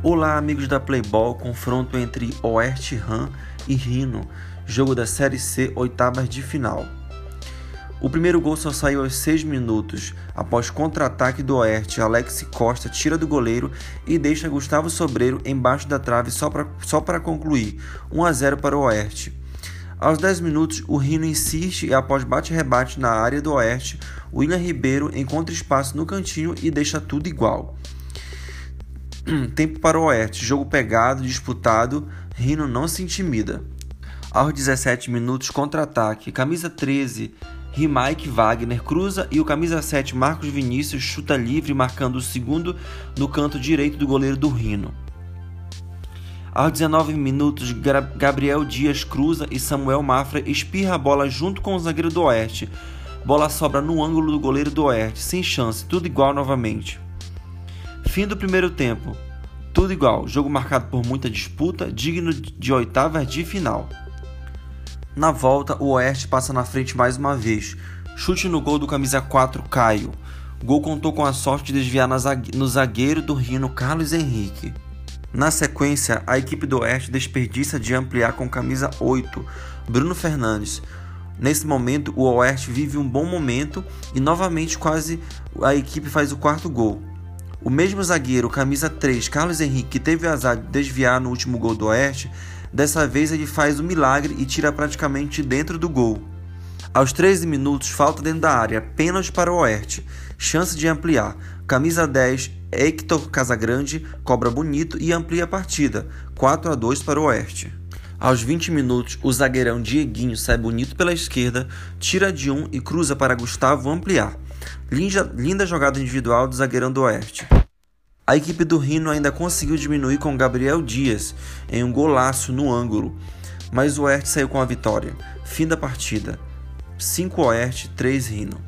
Olá, amigos da Playball, confronto entre Oeste Ram e Rino, jogo da Série C, oitavas de final. O primeiro gol só saiu aos 6 minutos, após contra-ataque do Oeste, Alex Costa tira do goleiro e deixa Gustavo Sobreiro embaixo da trave só para só concluir, 1 a 0 para o Oeste. Aos 10 minutos, o Rino insiste e após bate-rebate na área do Oeste, William Ribeiro encontra espaço no cantinho e deixa tudo igual. Tempo para o Oeste, jogo pegado, disputado, Rino não se intimida. Aos 17 minutos, contra-ataque, camisa 13, Rimaik Wagner cruza e o camisa 7 Marcos Vinícius chuta livre, marcando o segundo no canto direito do goleiro do Rino. Aos 19 minutos, Gabriel Dias cruza e Samuel Mafra espirra a bola junto com o zagueiro do Oeste. Bola sobra no ângulo do goleiro do Oeste, sem chance, tudo igual novamente. Fim do primeiro tempo. Tudo igual, jogo marcado por muita disputa, digno de oitavas de final. Na volta, o Oeste passa na frente mais uma vez. Chute no gol do camisa 4, Caio. Gol contou com a sorte de desviar no zagueiro do Rino Carlos Henrique. Na sequência, a equipe do Oeste desperdiça de ampliar com camisa 8, Bruno Fernandes. Nesse momento, o Oeste vive um bom momento e novamente quase a equipe faz o quarto gol. O mesmo zagueiro, camisa 3, Carlos Henrique, que teve azar de desviar no último gol do Oeste, dessa vez ele faz o um milagre e tira praticamente dentro do gol. Aos 13 minutos, falta dentro da área, pênalti para o Oeste, chance de ampliar. Camisa 10, Hector Casagrande, cobra bonito e amplia a partida, 4 a 2 para o Oeste. Aos 20 minutos, o zagueirão Dieguinho sai bonito pela esquerda, tira de um e cruza para Gustavo ampliar. Linda, linda jogada individual do zagueirão do Oeste. A equipe do Rino ainda conseguiu diminuir com Gabriel Dias em um golaço no ângulo, mas o Oeste saiu com a vitória. Fim da partida. 5 Oeste, 3 Rino.